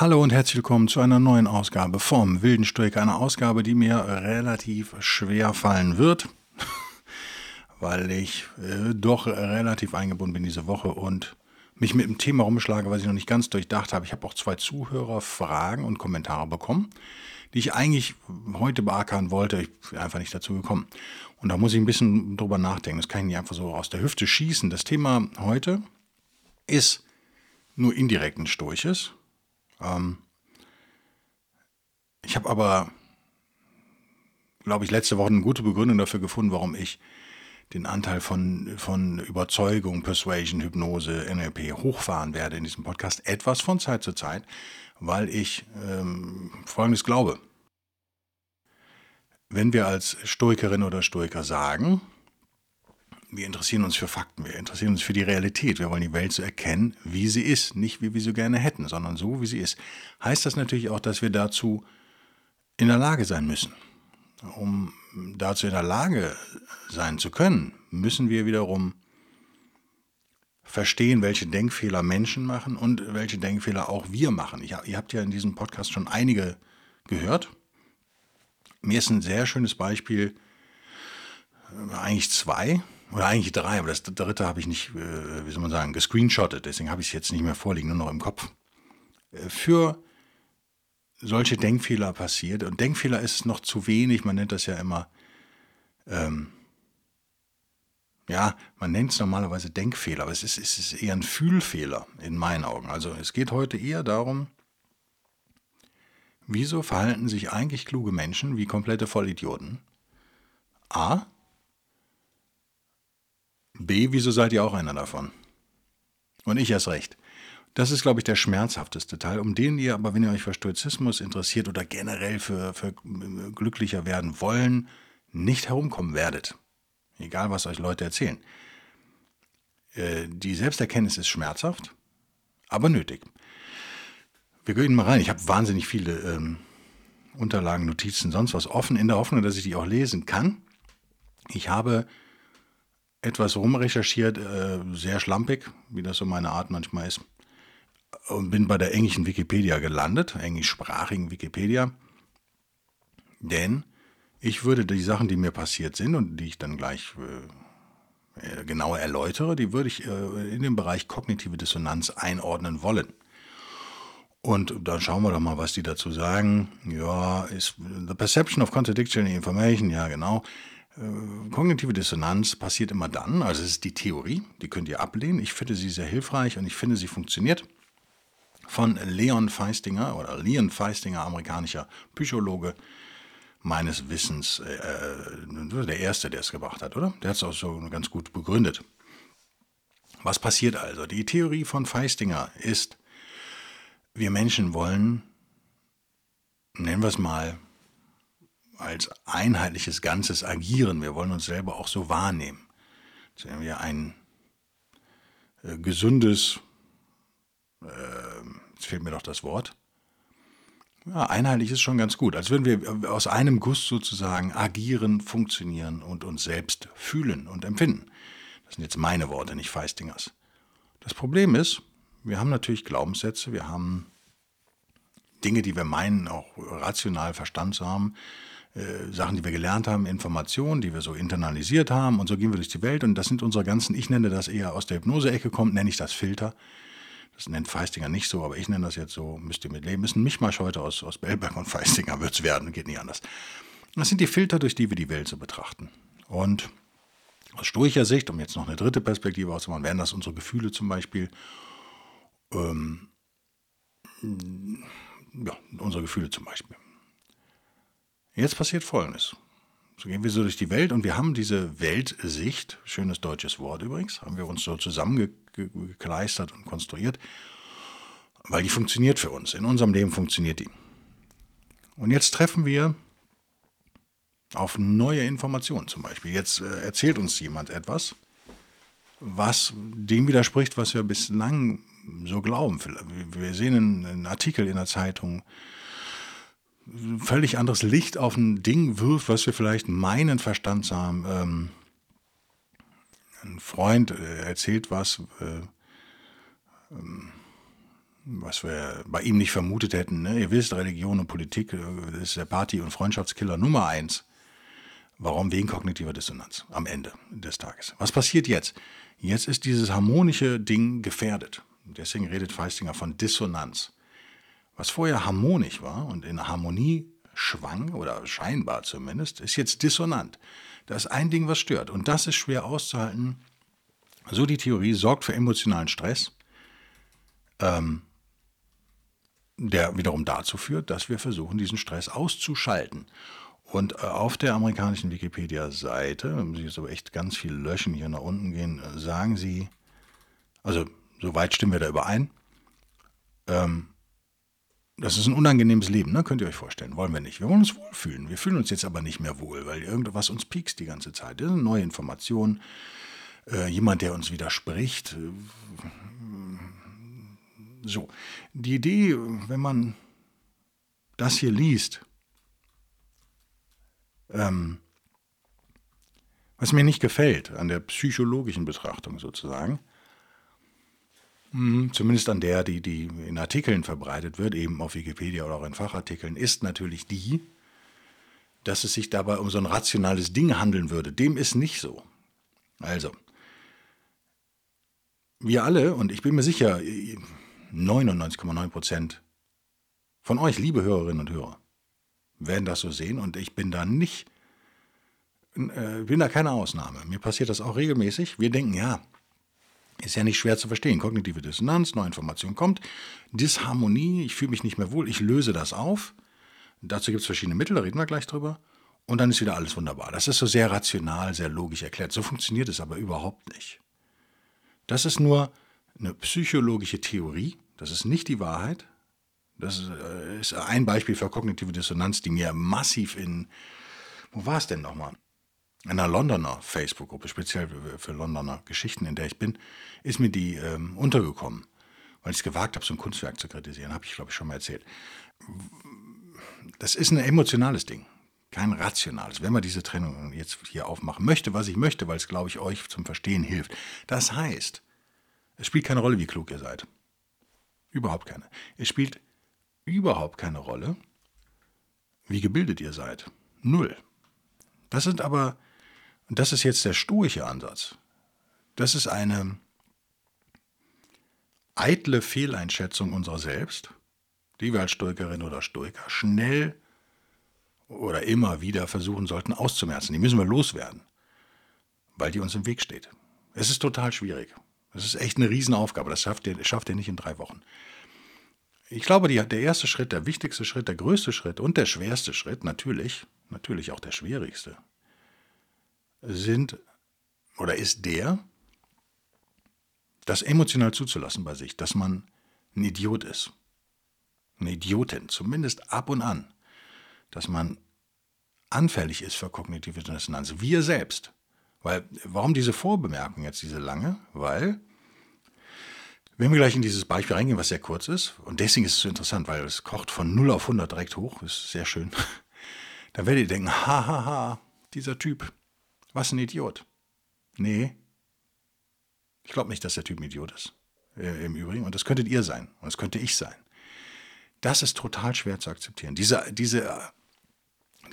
Hallo und herzlich willkommen zu einer neuen Ausgabe vom Wilden Stoiker. Eine Ausgabe, die mir relativ schwer fallen wird, weil ich äh, doch relativ eingebunden bin diese Woche und mich mit dem Thema rumschlage, was ich noch nicht ganz durchdacht habe. Ich habe auch zwei Zuhörerfragen und Kommentare bekommen, die ich eigentlich heute beackern wollte. Ich bin einfach nicht dazu gekommen. Und da muss ich ein bisschen drüber nachdenken. Das kann ich nicht einfach so aus der Hüfte schießen. Das Thema heute ist nur indirekt ein Storches ähm, ich habe aber, glaube ich, letzte Woche eine gute Begründung dafür gefunden, warum ich den Anteil von, von Überzeugung, Persuasion, Hypnose, NLP hochfahren werde in diesem Podcast, etwas von Zeit zu Zeit, weil ich ähm, Folgendes glaube. Wenn wir als Stoikerin oder Stoiker sagen, wir interessieren uns für Fakten, wir interessieren uns für die Realität. Wir wollen die Welt so erkennen, wie sie ist, nicht wie wir sie gerne hätten, sondern so, wie sie ist. Heißt das natürlich auch, dass wir dazu in der Lage sein müssen. Um dazu in der Lage sein zu können, müssen wir wiederum verstehen, welche Denkfehler Menschen machen und welche Denkfehler auch wir machen. Ich, ihr habt ja in diesem Podcast schon einige gehört. Mir ist ein sehr schönes Beispiel, äh, eigentlich zwei, oder eigentlich drei, aber das dritte habe ich nicht, äh, wie soll man sagen, gescreenshottet, deswegen habe ich es jetzt nicht mehr vorliegen, nur noch im Kopf. Äh, für solche Denkfehler passiert, und Denkfehler ist noch zu wenig, man nennt das ja immer, ähm, ja, man nennt es normalerweise Denkfehler, aber es ist, es ist eher ein Fühlfehler in meinen Augen. Also es geht heute eher darum, wieso verhalten sich eigentlich kluge Menschen wie komplette Vollidioten? A, B, wieso seid ihr auch einer davon? Und ich erst recht. Das ist, glaube ich, der schmerzhafteste Teil, um den ihr aber, wenn ihr euch für Stoizismus interessiert oder generell für, für glücklicher werden wollen, nicht herumkommen werdet. Egal, was euch Leute erzählen. Äh, die Selbsterkenntnis ist schmerzhaft, aber nötig. Wir gehen mal rein. Ich habe wahnsinnig viele ähm, Unterlagen, Notizen, sonst was offen, in der Hoffnung, dass ich die auch lesen kann. Ich habe etwas rumrecherchiert, äh, sehr schlampig, wie das so meine Art manchmal ist. Und bin bei der englischen Wikipedia gelandet, englischsprachigen Wikipedia. Denn ich würde die Sachen, die mir passiert sind und die ich dann gleich äh, genauer erläutere, die würde ich äh, in den Bereich kognitive Dissonanz einordnen wollen. Und dann schauen wir doch mal, was die dazu sagen. Ja, ist the perception of contradictory information, ja genau. Äh, kognitive Dissonanz passiert immer dann, also es ist die Theorie, die könnt ihr ablehnen. Ich finde sie sehr hilfreich und ich finde, sie funktioniert. Von Leon Feistinger oder Leon Feistinger, amerikanischer Psychologe, meines Wissens, äh, äh der Erste, der es gebracht hat, oder? Der hat es auch so ganz gut begründet. Was passiert also? Die Theorie von Feistinger ist, wir Menschen wollen, nennen wir es mal, als einheitliches Ganzes agieren. Wir wollen uns selber auch so wahrnehmen. Wenn wir ein äh, gesundes, äh, jetzt fehlt mir doch das Wort, ja, einheitlich ist schon ganz gut. Als würden wir aus einem Guss sozusagen agieren, funktionieren und uns selbst fühlen und empfinden. Das sind jetzt meine Worte, nicht Feistingers. Das Problem ist, wir haben natürlich Glaubenssätze, wir haben Dinge, die wir meinen, auch rational Verstand zu haben, äh, Sachen, die wir gelernt haben, Informationen, die wir so internalisiert haben und so gehen wir durch die Welt und das sind unsere ganzen, ich nenne das eher aus der Hypnose-Ecke kommt, nenne ich das Filter. Das nennt Feistinger nicht so, aber ich nenne das jetzt so, müsst ihr mit leben. Ist ein Mischmasch heute aus, aus Bellberg und Feistinger wird es werden, geht nicht anders. Das sind die Filter, durch die wir die Welt so betrachten. Und aus stoischer Sicht, um jetzt noch eine dritte Perspektive auszumachen, wären das unsere Gefühle zum Beispiel. Ähm, ja, unsere Gefühle zum Beispiel. Jetzt passiert Folgendes. So gehen wir so durch die Welt und wir haben diese Weltsicht, schönes deutsches Wort übrigens, haben wir uns so zusammengekleistert und konstruiert. weil die funktioniert für uns. In unserem Leben funktioniert die. Und jetzt treffen wir auf neue Informationen zum Beispiel. Jetzt äh, erzählt uns jemand etwas, was dem widerspricht, was wir bislang so glauben. Wir sehen einen Artikel in der Zeitung, völlig anderes Licht auf ein Ding wirft, was wir vielleicht meinen, Verstand haben. Ähm, ein Freund äh, erzählt was, äh, ähm, was wir bei ihm nicht vermutet hätten. Ne? Ihr wisst, Religion und Politik äh, ist der Party- und Freundschaftskiller Nummer eins. Warum? Wegen kognitiver Dissonanz am Ende des Tages. Was passiert jetzt? Jetzt ist dieses harmonische Ding gefährdet. Deswegen redet Feistinger von Dissonanz. Was vorher harmonisch war und in Harmonie schwang, oder scheinbar zumindest, ist jetzt dissonant. Da ist ein Ding, was stört. Und das ist schwer auszuhalten. So die Theorie sorgt für emotionalen Stress, ähm, der wiederum dazu führt, dass wir versuchen, diesen Stress auszuschalten. Und äh, auf der amerikanischen Wikipedia-Seite, wenn Sie jetzt aber echt ganz viel löschen, hier nach unten gehen, äh, sagen Sie, also soweit stimmen wir da überein, ähm, das ist ein unangenehmes Leben, ne? könnt ihr euch vorstellen. Wollen wir nicht. Wir wollen uns wohlfühlen. Wir fühlen uns jetzt aber nicht mehr wohl, weil irgendwas uns piekst die ganze Zeit. Das eine neue Information. Äh, jemand, der uns widerspricht. So, die Idee, wenn man das hier liest, ähm, was mir nicht gefällt an der psychologischen Betrachtung sozusagen, zumindest an der, die, die in Artikeln verbreitet wird, eben auf Wikipedia oder auch in Fachartikeln, ist natürlich die, dass es sich dabei um so ein rationales Ding handeln würde. Dem ist nicht so. Also, wir alle, und ich bin mir sicher, 99,9 Prozent von euch, liebe Hörerinnen und Hörer, werden das so sehen und ich bin da nicht, äh, bin da keine Ausnahme. Mir passiert das auch regelmäßig. Wir denken, ja, ist ja nicht schwer zu verstehen. Kognitive Dissonanz, neue Information kommt. Disharmonie, ich fühle mich nicht mehr wohl, ich löse das auf. Dazu gibt es verschiedene Mittel, da reden wir gleich drüber. Und dann ist wieder alles wunderbar. Das ist so sehr rational, sehr logisch erklärt. So funktioniert es aber überhaupt nicht. Das ist nur eine psychologische Theorie. Das ist nicht die Wahrheit. Das ist äh, ein Beispiel für kognitive Dissonanz, die mir massiv in. Wo war es denn nochmal? Einer Londoner Facebook-Gruppe, speziell für Londoner Geschichten, in der ich bin, ist mir die ähm, untergekommen, weil ich es gewagt habe, so ein Kunstwerk zu kritisieren. Habe ich, glaube ich, schon mal erzählt. Das ist ein emotionales Ding, kein rationales. Wenn man diese Trennung jetzt hier aufmachen möchte, was ich möchte, weil es, glaube ich, euch zum Verstehen hilft. Das heißt, es spielt keine Rolle, wie klug ihr seid. Überhaupt keine. Es spielt überhaupt keine Rolle, wie gebildet ihr seid. Null. Das sind aber und das ist jetzt der stoische Ansatz. Das ist eine eitle Fehleinschätzung unserer selbst, die wir als Stoikerin oder Stoiker schnell oder immer wieder versuchen sollten auszumerzen. Die müssen wir loswerden, weil die uns im Weg steht. Es ist total schwierig. Es ist echt eine Riesenaufgabe. Das schafft ihr, schafft ihr nicht in drei Wochen. Ich glaube, die, der erste Schritt, der wichtigste Schritt, der größte Schritt und der schwerste Schritt, natürlich, natürlich auch der schwierigste, sind oder ist der, das emotional zuzulassen bei sich, dass man ein Idiot ist. Eine Idiotin, zumindest ab und an. Dass man anfällig ist für kognitive Dissonanz. Wir selbst. Weil, warum diese Vorbemerkung jetzt, diese lange? Weil, wenn wir gleich in dieses Beispiel reingehen, was sehr kurz ist, und deswegen ist es so interessant, weil es kocht von 0 auf 100 direkt hoch, ist sehr schön, dann werdet ihr denken, hahaha, ha, ha, dieser Typ, was ein Idiot. Nee. Ich glaube nicht, dass der Typ ein Idiot ist. Äh, Im Übrigen. Und das könntet ihr sein. Und das könnte ich sein. Das ist total schwer zu akzeptieren. Diese, diese,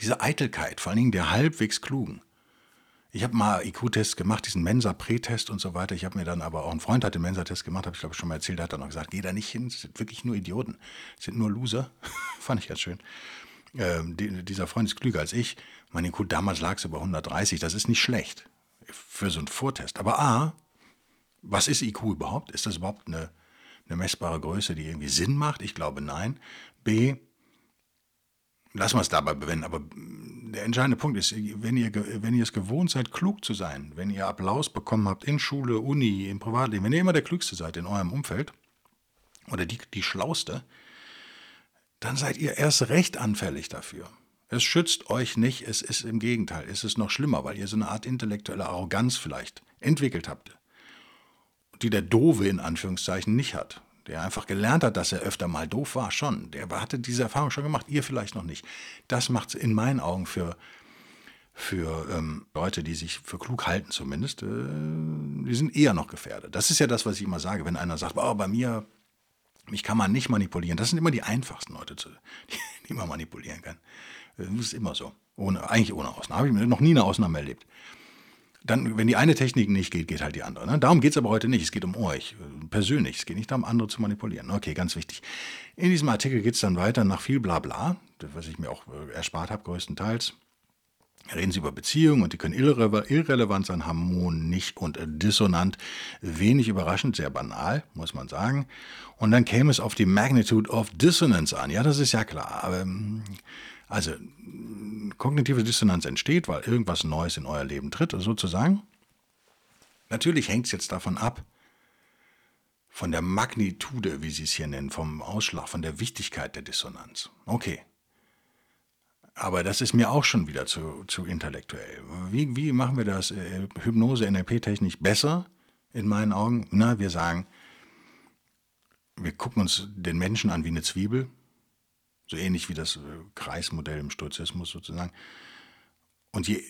diese Eitelkeit, vor allen Dingen der halbwegs Klugen. Ich habe mal IQ-Tests gemacht, diesen Mensa-Pre-Test und so weiter. Ich habe mir dann aber auch, ein Freund hat den Mensa-Test gemacht, habe ich glaube ich schon mal erzählt, der hat dann auch gesagt, geh da nicht hin, es sind wirklich nur Idioten, es sind nur Loser. Fand ich ganz schön. Ähm, die, dieser Freund ist klüger als ich. Mein IQ damals lag es über 130, das ist nicht schlecht für so einen Vortest. Aber A, was ist IQ überhaupt? Ist das überhaupt eine, eine messbare Größe, die irgendwie Sinn macht? Ich glaube nein. B, lassen wir es dabei bewenden, aber der entscheidende Punkt ist, wenn ihr, wenn ihr es gewohnt seid, klug zu sein, wenn ihr Applaus bekommen habt in Schule, Uni, im Privatleben, wenn ihr immer der Klügste seid in eurem Umfeld, oder die, die schlauste, dann seid ihr erst recht anfällig dafür. Es schützt euch nicht, es ist im Gegenteil, es ist noch schlimmer, weil ihr so eine Art intellektuelle Arroganz vielleicht entwickelt habt, die der Dove in Anführungszeichen nicht hat. Der einfach gelernt hat, dass er öfter mal doof war, schon. Der hatte diese Erfahrung schon gemacht, ihr vielleicht noch nicht. Das macht es in meinen Augen für, für ähm, Leute, die sich für klug halten zumindest, äh, die sind eher noch gefährdet. Das ist ja das, was ich immer sage, wenn einer sagt, oh, bei mir mich kann man nicht manipulieren. Das sind immer die einfachsten Leute, die man manipulieren kann. Das ist immer so. Ohne, eigentlich ohne Ausnahme. Habe ich noch nie eine Ausnahme erlebt. Dann, wenn die eine Technik nicht geht, geht halt die andere. Ne? Darum geht es aber heute nicht. Es geht um euch persönlich. Es geht nicht darum, andere zu manipulieren. Okay, ganz wichtig. In diesem Artikel geht es dann weiter nach viel Blabla, was ich mir auch äh, erspart habe, größtenteils. Reden Sie über Beziehungen und die können irre irrelevant sein, harmonisch und dissonant. Wenig überraschend, sehr banal, muss man sagen. Und dann käme es auf die Magnitude of Dissonance an. Ja, das ist ja klar. Aber, ähm, also, kognitive Dissonanz entsteht, weil irgendwas Neues in euer Leben tritt, sozusagen. Natürlich hängt es jetzt davon ab, von der Magnitude, wie Sie es hier nennen, vom Ausschlag, von der Wichtigkeit der Dissonanz. Okay, aber das ist mir auch schon wieder zu, zu intellektuell. Wie, wie machen wir das äh, Hypnose, NLP-technisch besser, in meinen Augen? Na, wir sagen, wir gucken uns den Menschen an wie eine Zwiebel, so ähnlich wie das äh, Kreismodell im Stoizismus sozusagen. Und je,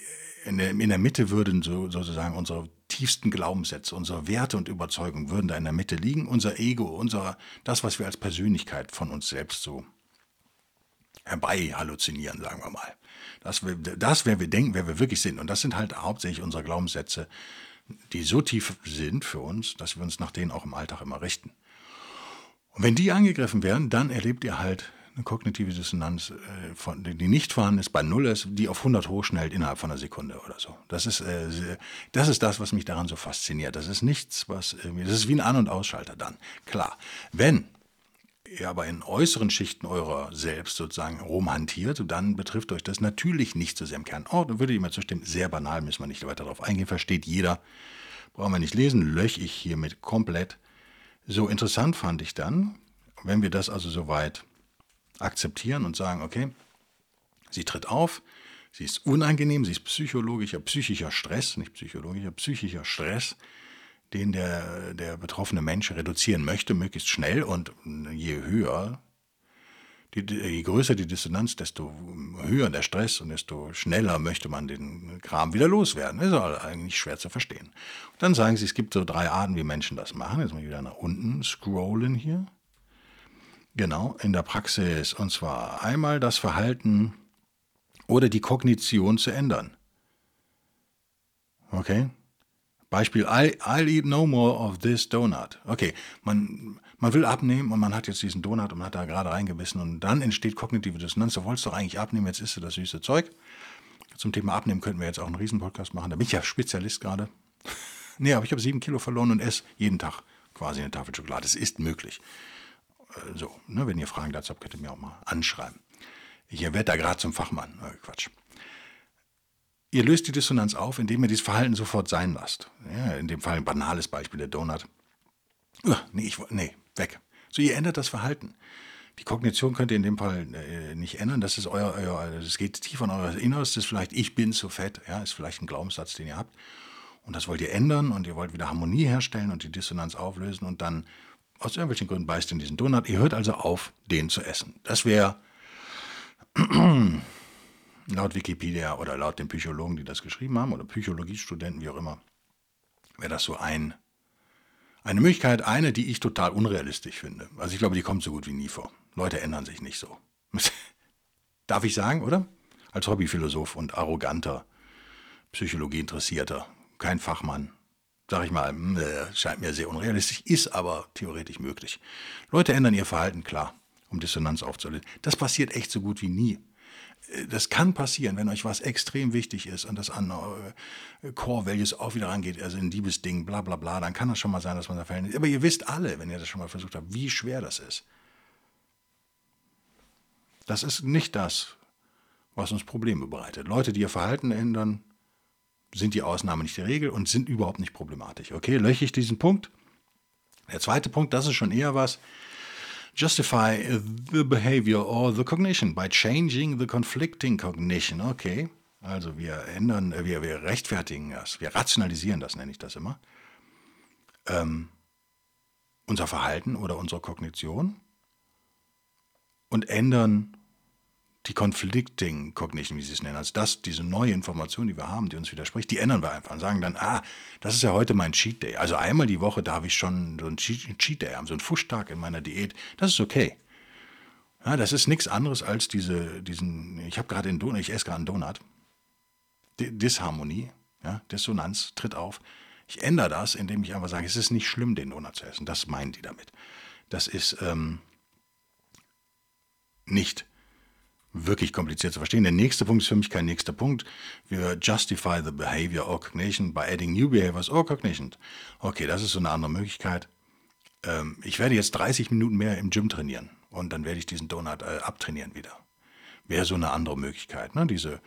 in, der, in der Mitte würden so, sozusagen unsere tiefsten Glaubenssätze, unsere Werte und Überzeugungen würden da in der Mitte liegen, unser Ego, unser, das, was wir als Persönlichkeit von uns selbst so herbei halluzinieren, sagen wir mal. Das, das, wer wir denken, wer wir wirklich sind. Und das sind halt hauptsächlich unsere Glaubenssätze, die so tief sind für uns, dass wir uns nach denen auch im Alltag immer richten. Und wenn die angegriffen werden, dann erlebt ihr halt eine kognitive Dissonanz, äh, die nicht vorhanden ist, bei Null ist, die auf 100 hochschnellt innerhalb von einer Sekunde oder so. Das ist, äh, das ist das, was mich daran so fasziniert. Das ist nichts, was, das ist wie ein An- und Ausschalter dann. Klar, wenn ihr aber in äußeren Schichten eurer selbst sozusagen rumhantiert, dann betrifft euch das natürlich nicht so sehr im Kern. Oh, da würde ich mal zustimmen, sehr banal, müssen wir nicht weiter darauf eingehen, versteht jeder. Brauchen wir nicht lesen, löche ich hiermit komplett. So interessant fand ich dann, wenn wir das also soweit akzeptieren und sagen, okay, sie tritt auf, sie ist unangenehm, sie ist psychologischer, psychischer Stress, nicht psychologischer, psychischer Stress, den der, der betroffene Mensch reduzieren möchte, möglichst schnell und je höher, die, je größer die Dissonanz, desto höher der Stress und desto schneller möchte man den Kram wieder loswerden. Das ist eigentlich schwer zu verstehen. Und dann sagen sie, es gibt so drei Arten, wie Menschen das machen. Jetzt mal wieder nach unten scrollen hier. Genau, in der Praxis. Und zwar einmal das Verhalten oder die Kognition zu ändern. Okay? Beispiel, I, I'll eat no more of this donut. Okay, man, man will abnehmen und man hat jetzt diesen Donut und man hat da gerade reingebissen und dann entsteht kognitive Dissonanz. Du wolltest doch eigentlich abnehmen, jetzt isst du das süße Zeug. Zum Thema Abnehmen könnten wir jetzt auch einen Riesenpodcast machen. Da bin ich ja Spezialist gerade. nee, aber ich habe sieben Kilo verloren und esse jeden Tag quasi eine Tafel Schokolade. Es ist möglich. Äh, so, ne, wenn ihr Fragen dazu habt, könnt ihr mir auch mal anschreiben. Ich werde da gerade zum Fachmann. Äh, Quatsch. Ihr löst die Dissonanz auf, indem ihr dieses Verhalten sofort sein lasst. Ja, in dem Fall ein banales Beispiel, der Donut. Uh, nee, ich, nee, weg. So, ihr ändert das Verhalten. Die Kognition könnt ihr in dem Fall äh, nicht ändern. Das ist euer, euer, das geht tief an euer Inneres. Das ist vielleicht, ich bin zu fett. Ja, ist vielleicht ein Glaubenssatz, den ihr habt. Und das wollt ihr ändern und ihr wollt wieder Harmonie herstellen und die Dissonanz auflösen und dann aus irgendwelchen Gründen beißt ihr in diesen Donut. Ihr hört also auf, den zu essen. Das wäre laut Wikipedia oder laut den Psychologen, die das geschrieben haben, oder Psychologiestudenten, wie auch immer, wäre das so ein, eine Möglichkeit, eine, die ich total unrealistisch finde. Also ich glaube, die kommt so gut wie nie vor. Leute ändern sich nicht so. Darf ich sagen, oder? Als Hobbyphilosoph und arroganter Psychologieinteressierter, kein Fachmann, sag ich mal, hm, äh, scheint mir sehr unrealistisch, ist aber theoretisch möglich. Leute ändern ihr Verhalten, klar, um Dissonanz aufzulösen. Das passiert echt so gut wie nie das kann passieren, wenn euch was extrem wichtig ist und das an äh, Core Values auch wieder rangeht, also ein Liebesding, bla bla bla, dann kann das schon mal sein, dass man da fällt. Aber ihr wisst alle, wenn ihr das schon mal versucht habt, wie schwer das ist. Das ist nicht das, was uns Probleme bereitet. Leute, die ihr Verhalten ändern, sind die Ausnahme nicht die Regel und sind überhaupt nicht problematisch. Okay, löche ich diesen Punkt. Der zweite Punkt, das ist schon eher was, Justify the behavior or the cognition by changing the conflicting cognition. Okay, also wir ändern, äh, wir, wir rechtfertigen das, wir rationalisieren das, nenne ich das immer. Ähm, unser Verhalten oder unsere Kognition und ändern die Conflicting Cognition, wie sie es nennen, also das, diese neue Information, die wir haben, die uns widerspricht, die ändern wir einfach und sagen dann, ah, das ist ja heute mein Cheat Day. Also einmal die Woche darf ich schon so einen Cheat Day haben, so einen Fuschtag in meiner Diät. Das ist okay. Ja, das ist nichts anderes als diese, diesen, ich habe gerade einen Donut, ich esse gerade einen Donut. Disharmonie, ja, Dissonanz tritt auf. Ich ändere das, indem ich einfach sage, es ist nicht schlimm, den Donut zu essen. Das meinen die damit. Das ist ähm, nicht wirklich kompliziert zu verstehen. Der nächste Punkt ist für mich kein nächster Punkt. Wir justify the behavior or cognition by adding new behaviors or cognition. Okay, das ist so eine andere Möglichkeit. Ähm, ich werde jetzt 30 Minuten mehr im Gym trainieren und dann werde ich diesen Donut äh, abtrainieren wieder. Wäre so eine andere Möglichkeit. Ne? Diese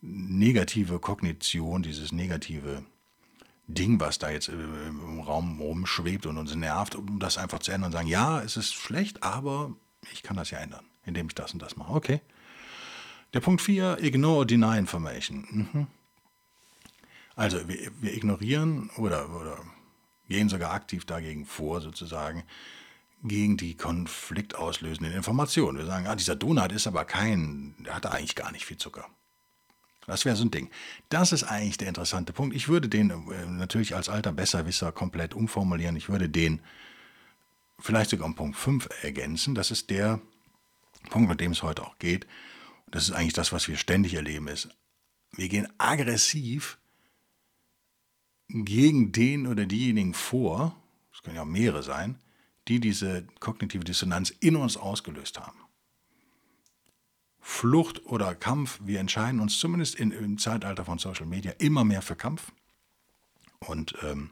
negative Kognition, dieses negative Ding, was da jetzt äh, im Raum rumschwebt und uns nervt, um das einfach zu ändern und sagen, ja, es ist schlecht, aber ich kann das ja ändern, indem ich das und das mache. Okay. Der Punkt 4, ignore or deny information. Mhm. Also wir, wir, ignorieren oder, oder gehen sogar aktiv dagegen vor, sozusagen, gegen die konfliktauslösenden Informationen. Wir sagen, ah, dieser Donut ist aber kein, der hat eigentlich gar nicht viel Zucker. Das wäre so ein Ding. Das ist eigentlich der interessante Punkt. Ich würde den äh, natürlich als alter Besserwisser komplett umformulieren. Ich würde den vielleicht sogar um Punkt 5 ergänzen. Das ist der Punkt, mit dem es heute auch geht das ist eigentlich das, was wir ständig erleben, ist, wir gehen aggressiv gegen den oder diejenigen vor, es können ja auch mehrere sein, die diese kognitive Dissonanz in uns ausgelöst haben. Flucht oder Kampf, wir entscheiden uns zumindest in, im Zeitalter von Social Media immer mehr für Kampf. Und ähm,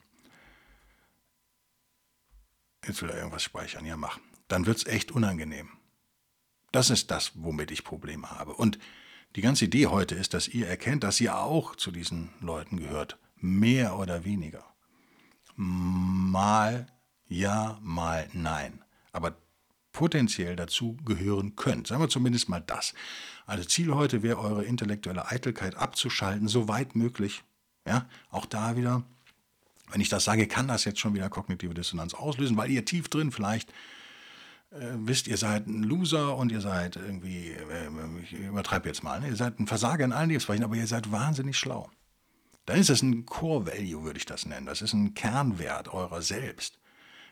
jetzt will er irgendwas speichern, ja mach. Dann wird es echt unangenehm. Das ist das, womit ich Probleme habe. Und die ganze Idee heute ist, dass ihr erkennt, dass ihr auch zu diesen Leuten gehört. Mehr oder weniger. Mal ja, mal nein. Aber potenziell dazu gehören könnt. Sagen wir zumindest mal das. Also Ziel heute wäre, eure intellektuelle Eitelkeit abzuschalten, so weit möglich. Ja, auch da wieder, wenn ich das sage, kann das jetzt schon wieder kognitive Dissonanz auslösen, weil ihr tief drin vielleicht wisst, ihr seid ein Loser und ihr seid irgendwie, äh, ich übertreibe jetzt mal, ne? ihr seid ein Versager in allen Lebensbereichen, aber ihr seid wahnsinnig schlau. Dann ist das ein Core Value, würde ich das nennen. Das ist ein Kernwert eurer selbst.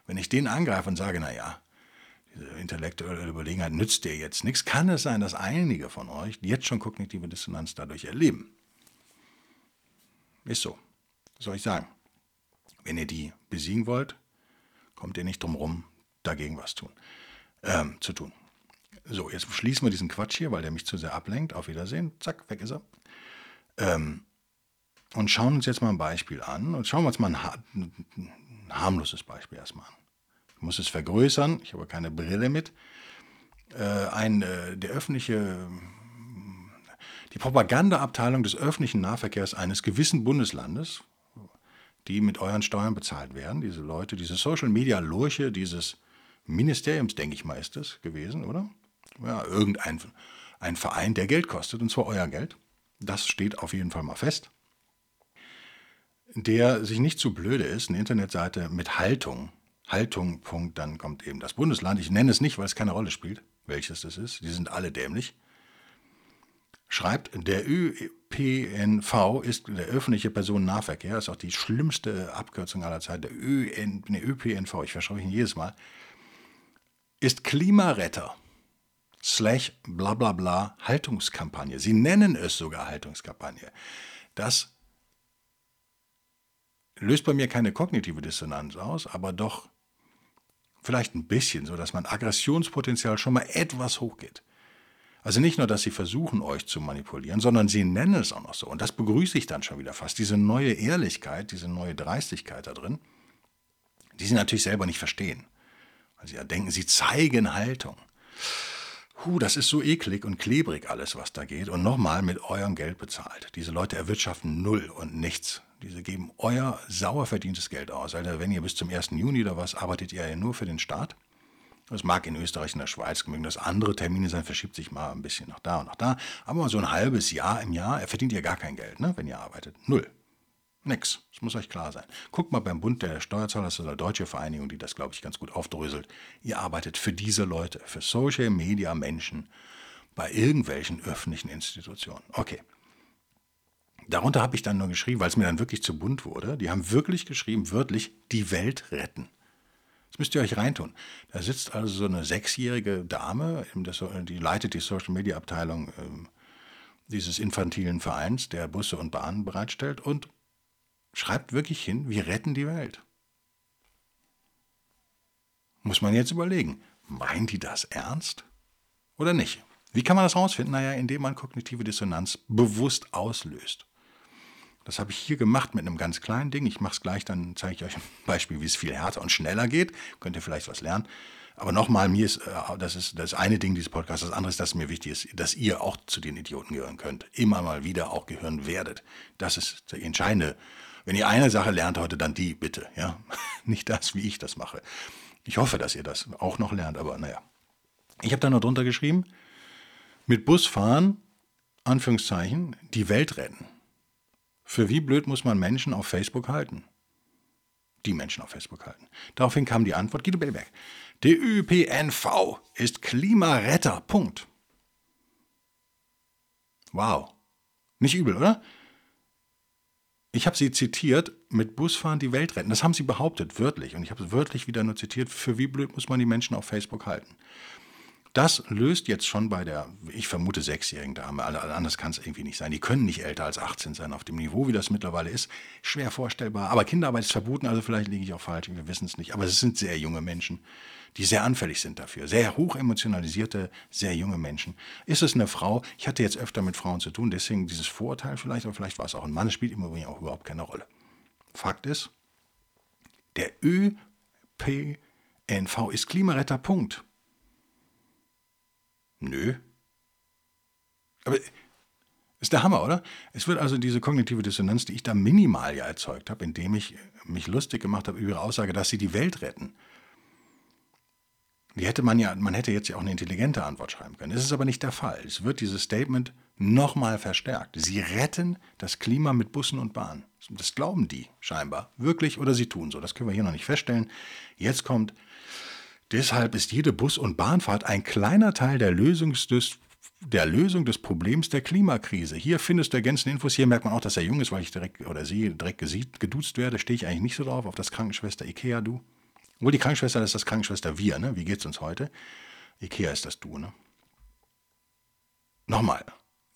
Wenn ich den angreife und sage, naja, diese intellektuelle Überlegenheit nützt dir jetzt nichts, kann es sein, dass einige von euch jetzt schon kognitive Dissonanz dadurch erleben. Ist so. Was soll ich sagen? Wenn ihr die besiegen wollt, kommt ihr nicht drum rum, dagegen was tun ähm, zu tun. So, jetzt schließen wir diesen Quatsch hier, weil der mich zu sehr ablenkt. Auf Wiedersehen. Zack, weg ist er. Ähm, und schauen uns jetzt mal ein Beispiel an. Und schauen wir uns mal ein, ein harmloses Beispiel erstmal an. Ich muss es vergrößern. Ich habe keine Brille mit. Äh, ein, äh, der öffentliche, die Propagandaabteilung des öffentlichen Nahverkehrs eines gewissen Bundeslandes, die mit euren Steuern bezahlt werden, diese Leute, diese Social Media Lurche dieses Ministeriums, denke ich mal, ist das gewesen, oder? Ja, irgendein ein Verein, der Geld kostet, und zwar euer Geld. Das steht auf jeden Fall mal fest. Der sich nicht zu blöde ist, eine Internetseite mit Haltung, Haltung, Punkt, dann kommt eben das Bundesland. Ich nenne es nicht, weil es keine Rolle spielt, welches das ist. Die sind alle dämlich. Schreibt, der ÖPNV ist der öffentliche Personennahverkehr, ist auch die schlimmste Abkürzung aller Zeit, der ÖN, nee, ÖPNV, ich verspreche ihn jedes Mal, ist Klimaretter slash bla bla bla Haltungskampagne. Sie nennen es sogar Haltungskampagne. Das löst bei mir keine kognitive Dissonanz aus, aber doch vielleicht ein bisschen, so dass mein Aggressionspotenzial schon mal etwas hochgeht. Also nicht nur, dass sie versuchen, euch zu manipulieren, sondern sie nennen es auch noch so. Und das begrüße ich dann schon wieder fast. Diese neue Ehrlichkeit, diese neue Dreistigkeit da drin, die sie natürlich selber nicht verstehen weil sie ja denken, sie zeigen Haltung. Huh, das ist so eklig und klebrig alles, was da geht. Und nochmal mit eurem Geld bezahlt. Diese Leute erwirtschaften null und nichts. Diese geben euer sauer verdientes Geld aus. Also wenn ihr bis zum 1. Juni oder was arbeitet ihr ja nur für den Staat. Das mag in Österreich, in der Schweiz mögen das andere Termine sein, verschiebt sich mal ein bisschen nach da und nach da. Aber so ein halbes Jahr im Jahr, er verdient ihr gar kein Geld, ne, wenn ihr arbeitet. Null. Nix. Das muss euch klar sein. Guckt mal beim Bund der Steuerzahler, das ist eine deutsche Vereinigung, die das, glaube ich, ganz gut aufdröselt. Ihr arbeitet für diese Leute, für Social Media Menschen bei irgendwelchen öffentlichen Institutionen. Okay. Darunter habe ich dann nur geschrieben, weil es mir dann wirklich zu bunt wurde. Die haben wirklich geschrieben, wörtlich, die Welt retten. Das müsst ihr euch reintun. Da sitzt also so eine sechsjährige Dame, die leitet die Social Media Abteilung ähm, dieses infantilen Vereins, der Busse und Bahnen bereitstellt und schreibt wirklich hin, wir retten die Welt. Muss man jetzt überlegen, meint die das ernst oder nicht? Wie kann man das rausfinden? Naja, indem man kognitive Dissonanz bewusst auslöst. Das habe ich hier gemacht mit einem ganz kleinen Ding. Ich mache es gleich, dann zeige ich euch ein Beispiel, wie es viel härter und schneller geht. Könnt ihr vielleicht was lernen. Aber nochmal, mir ist, äh, das ist das eine Ding dieses Podcasts. Das andere ist, dass mir wichtig ist, dass ihr auch zu den Idioten gehören könnt. Immer mal wieder auch gehören werdet. Das ist die entscheidende. Wenn ihr eine Sache lernt heute, dann die, bitte. Ja? Nicht das, wie ich das mache. Ich hoffe, dass ihr das auch noch lernt, aber naja. Ich habe da noch drunter geschrieben, mit Bus fahren, Anführungszeichen, die Welt retten. Für wie blöd muss man Menschen auf Facebook halten? Die Menschen auf Facebook halten. Daraufhin kam die Antwort, Guido Bellberg. Der ÖPNV ist Klimaretter. Punkt. Wow. Nicht übel, oder? Ich habe sie zitiert, mit Busfahren die Welt retten. Das haben sie behauptet, wörtlich. Und ich habe es wörtlich wieder nur zitiert, für wie blöd muss man die Menschen auf Facebook halten. Das löst jetzt schon bei der, ich vermute, sechsjährigen Dame, anders kann es irgendwie nicht sein. Die können nicht älter als 18 sein auf dem Niveau, wie das mittlerweile ist. Schwer vorstellbar. Aber Kinderarbeit ist verboten, also vielleicht liege ich auch falsch, wir wissen es nicht. Aber es sind sehr junge Menschen, die sehr anfällig sind dafür. Sehr hoch emotionalisierte, sehr junge Menschen. Ist es eine Frau? Ich hatte jetzt öfter mit Frauen zu tun, deswegen dieses Vorurteil vielleicht, aber vielleicht war es auch ein Mann, das spielt im Übrigen auch überhaupt keine Rolle. Fakt ist, der ÖPNV ist Klimaretter, Punkt. Nö. Aber ist der Hammer, oder? Es wird also diese kognitive Dissonanz, die ich da minimal ja erzeugt habe, indem ich mich lustig gemacht habe über ihre Aussage, dass sie die Welt retten. Die hätte man ja, man hätte jetzt ja auch eine intelligente Antwort schreiben können. Das ist aber nicht der Fall. Es wird dieses Statement nochmal verstärkt. Sie retten das Klima mit Bussen und Bahnen. Das glauben die scheinbar wirklich oder sie tun so. Das können wir hier noch nicht feststellen. Jetzt kommt Deshalb ist jede Bus- und Bahnfahrt ein kleiner Teil der Lösung des, der Lösung des Problems der Klimakrise. Hier findest du ergänzende Infos. Hier merkt man auch, dass er jung ist, weil ich direkt oder sie direkt geduzt werde. Stehe ich eigentlich nicht so drauf, auf das Krankenschwester Ikea, du. Obwohl die Krankenschwester, ist das Krankenschwester wir, ne? Wie geht's uns heute? Ikea ist das du, ne? Nochmal.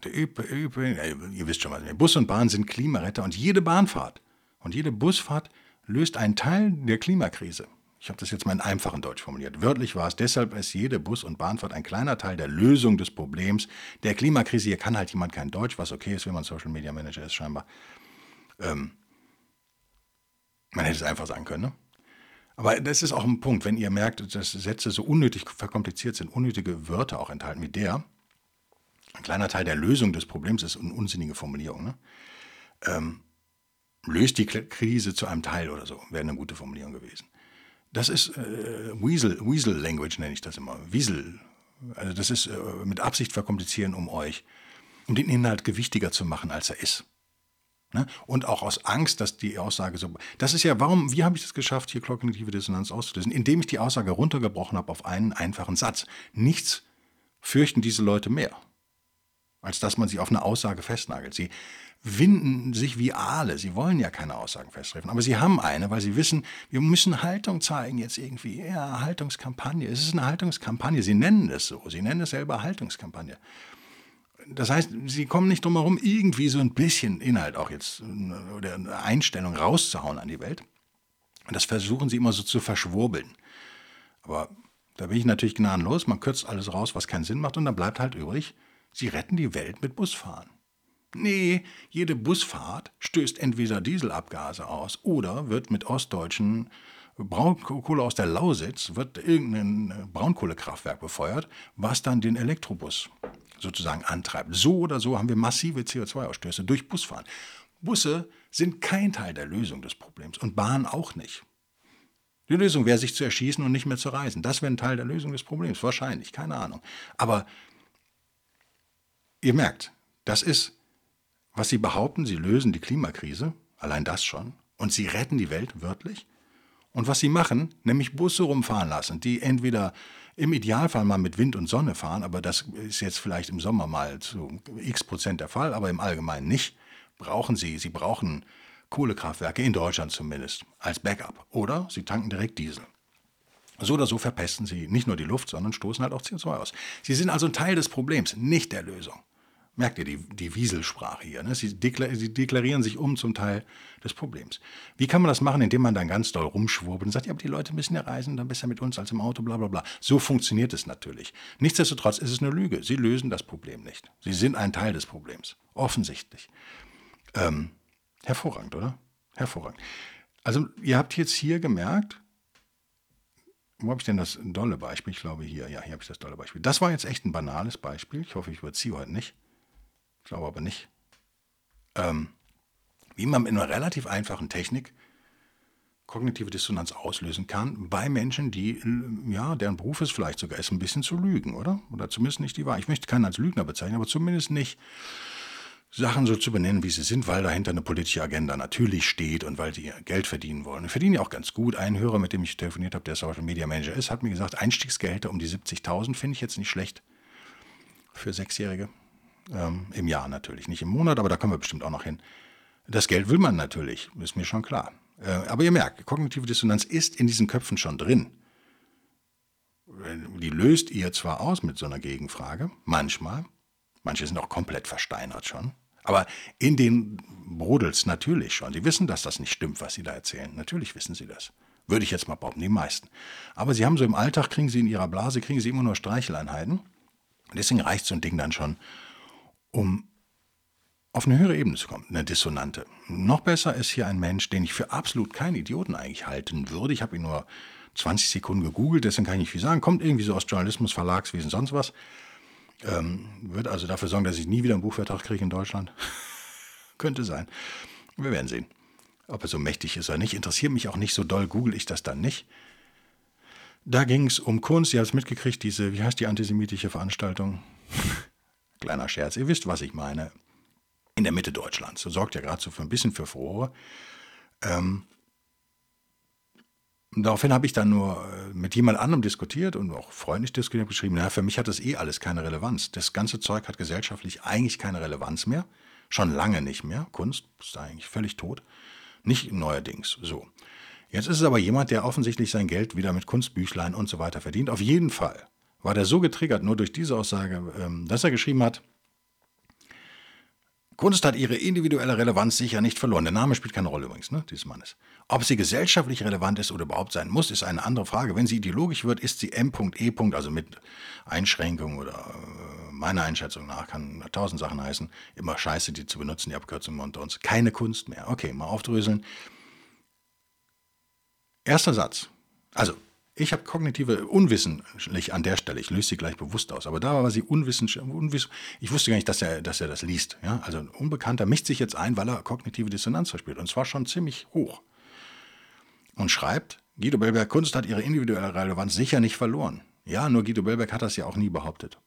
Ihr wisst schon was. Bus und Bahn sind Klimaretter und jede Bahnfahrt und jede Busfahrt löst einen Teil der Klimakrise. Ich habe das jetzt mal in einfachen Deutsch formuliert. Wörtlich war es, deshalb ist jede Bus- und Bahnfahrt ein kleiner Teil der Lösung des Problems der Klimakrise. Hier kann halt jemand kein Deutsch, was okay ist, wenn man Social Media Manager ist, scheinbar. Ähm, man hätte es einfach sagen können, ne? Aber das ist auch ein Punkt, wenn ihr merkt, dass Sätze so unnötig verkompliziert sind, unnötige Wörter auch enthalten wie der. Ein kleiner Teil der Lösung des Problems ist eine unsinnige Formulierung. Ne? Ähm, löst die Krise zu einem Teil oder so, wäre eine gute Formulierung gewesen. Das ist äh, Weasel, Weasel Language nenne ich das immer. Weasel. Also das ist äh, mit Absicht verkomplizieren, um euch, um den Inhalt gewichtiger zu machen, als er ist. Ne? Und auch aus Angst, dass die Aussage so. Das ist ja, warum, wie habe ich das geschafft, hier kognitive Dissonanz auszulösen? Indem ich die Aussage runtergebrochen habe auf einen einfachen Satz. Nichts fürchten diese Leute mehr, als dass man sie auf eine Aussage festnagelt. Sie winden sich wie Aale. Sie wollen ja keine Aussagen festtreffen, aber sie haben eine, weil sie wissen, wir müssen Haltung zeigen jetzt irgendwie. Ja, Haltungskampagne. Es ist eine Haltungskampagne. Sie nennen es so. Sie nennen es selber Haltungskampagne. Das heißt, sie kommen nicht drum herum, irgendwie so ein bisschen Inhalt auch jetzt oder eine Einstellung rauszuhauen an die Welt. Und das versuchen sie immer so zu verschwurbeln. Aber da bin ich natürlich gnadenlos. Man kürzt alles raus, was keinen Sinn macht, und dann bleibt halt übrig, sie retten die Welt mit Busfahren. Nee, jede Busfahrt stößt entweder Dieselabgase aus oder wird mit ostdeutschen Braunkohle aus der Lausitz, wird irgendein Braunkohlekraftwerk befeuert, was dann den Elektrobus sozusagen antreibt. So oder so haben wir massive CO2-Ausstöße durch Busfahren. Busse sind kein Teil der Lösung des Problems und Bahn auch nicht. Die Lösung wäre, sich zu erschießen und nicht mehr zu reisen. Das wäre ein Teil der Lösung des Problems. Wahrscheinlich, keine Ahnung. Aber ihr merkt, das ist, was sie behaupten, sie lösen die Klimakrise, allein das schon, und sie retten die Welt wörtlich. Und was sie machen, nämlich Busse rumfahren lassen, die entweder im Idealfall mal mit Wind und Sonne fahren, aber das ist jetzt vielleicht im Sommer mal zu x Prozent der Fall, aber im Allgemeinen nicht, brauchen sie, sie brauchen Kohlekraftwerke, in Deutschland zumindest, als Backup. Oder sie tanken direkt Diesel. So oder so verpesten sie nicht nur die Luft, sondern stoßen halt auch CO2 aus. Sie sind also ein Teil des Problems, nicht der Lösung. Merkt ihr die, die Wieselsprache hier? Ne? Sie, deklar sie, deklarieren sich um zum Teil des Problems. Wie kann man das machen, indem man dann ganz doll rumschwurbelt und sagt, ja, aber die Leute müssen ja reisen, dann besser mit uns als im Auto, bla bla bla. So funktioniert es natürlich. Nichtsdestotrotz ist es eine Lüge. Sie lösen das Problem nicht. Sie sind ein Teil des Problems. Offensichtlich. Ähm, Hervorragend, oder? Hervorragend. Also ihr habt jetzt hier gemerkt, wo habe ich denn das dolle Beispiel? Ich glaube hier, ja, hier habe ich das dolle Beispiel. Das war jetzt echt ein banales Beispiel. Ich hoffe, ich überziehe heute nicht. Ich glaube aber nicht. Ähm, wie man mit einer relativ einfachen Technik kognitive Dissonanz auslösen kann bei Menschen, die, ja, deren Beruf es vielleicht sogar ist, ein bisschen zu lügen, oder? Oder zumindest nicht die Wahrheit. Ich möchte keinen als Lügner bezeichnen, aber zumindest nicht Sachen so zu benennen, wie sie sind, weil dahinter eine politische Agenda natürlich steht und weil sie Geld verdienen wollen. Wir verdienen ja auch ganz gut. Ein Hörer, mit dem ich telefoniert habe, der Social Media Manager ist, hat mir gesagt, Einstiegsgehälter um die 70.000 finde ich jetzt nicht schlecht für Sechsjährige. Ähm, Im Jahr natürlich, nicht im Monat, aber da kommen wir bestimmt auch noch hin. Das Geld will man natürlich, ist mir schon klar. Äh, aber ihr merkt, kognitive Dissonanz ist in diesen Köpfen schon drin. Die löst ihr zwar aus mit so einer Gegenfrage, manchmal. Manche sind auch komplett versteinert schon. Aber in den brodelt natürlich schon. Sie wissen, dass das nicht stimmt, was sie da erzählen. Natürlich wissen sie das. Würde ich jetzt mal behaupten, die meisten. Aber sie haben so im Alltag, kriegen sie in ihrer Blase, kriegen sie immer nur Streicheleinheiten. Deswegen reicht so ein Ding dann schon, um auf eine höhere Ebene zu kommen, eine Dissonante. Noch besser ist hier ein Mensch, den ich für absolut keinen Idioten eigentlich halten würde. Ich habe ihn nur 20 Sekunden gegoogelt, deswegen kann ich nicht viel sagen. Kommt irgendwie so aus Journalismus, Verlagswesen, sonst was. Ähm, wird also dafür sorgen, dass ich nie wieder einen Buchvertrag kriege in Deutschland. Könnte sein. Wir werden sehen, ob er so mächtig ist oder nicht. Interessiert mich auch nicht so doll, google ich das dann nicht. Da ging es um Kunst, ihr habt es mitgekriegt, diese, wie heißt die antisemitische Veranstaltung? Kleiner Scherz, ihr wisst, was ich meine. In der Mitte Deutschlands. So sorgt ja gerade so für ein bisschen für Furore. Ähm, daraufhin habe ich dann nur äh, mit jemand anderem diskutiert und auch freundlich diskutiert, geschrieben, naja, für mich hat das eh alles keine Relevanz. Das ganze Zeug hat gesellschaftlich eigentlich keine Relevanz mehr. Schon lange nicht mehr. Kunst ist eigentlich völlig tot. Nicht neuerdings. So. Jetzt ist es aber jemand, der offensichtlich sein Geld wieder mit Kunstbüchlein und so weiter verdient. Auf jeden Fall war der so getriggert, nur durch diese Aussage, ähm, dass er geschrieben hat, Kunst hat ihre individuelle Relevanz sicher nicht verloren. Der Name spielt keine Rolle übrigens, ne, dieses Mannes. Ob sie gesellschaftlich relevant ist oder überhaupt sein muss, ist eine andere Frage. Wenn sie ideologisch wird, ist sie M.E. also mit Einschränkung oder äh, meiner Einschätzung nach, kann tausend Sachen heißen, immer scheiße, die zu benutzen, die Abkürzungen unter uns. Keine Kunst mehr. Okay, mal aufdröseln. Erster Satz. Also, ich habe kognitive unwissentlich an der Stelle, ich löse sie gleich bewusst aus, aber da war sie unwissentlich, unwiss, ich wusste gar nicht, dass er, dass er das liest. Ja? Also ein Unbekannter mischt sich jetzt ein, weil er kognitive Dissonanz verspürt und zwar schon ziemlich hoch. Und schreibt, Guido Bellberg, Kunst hat ihre individuelle Relevanz sicher nicht verloren. Ja, nur Guido Bellberg hat das ja auch nie behauptet.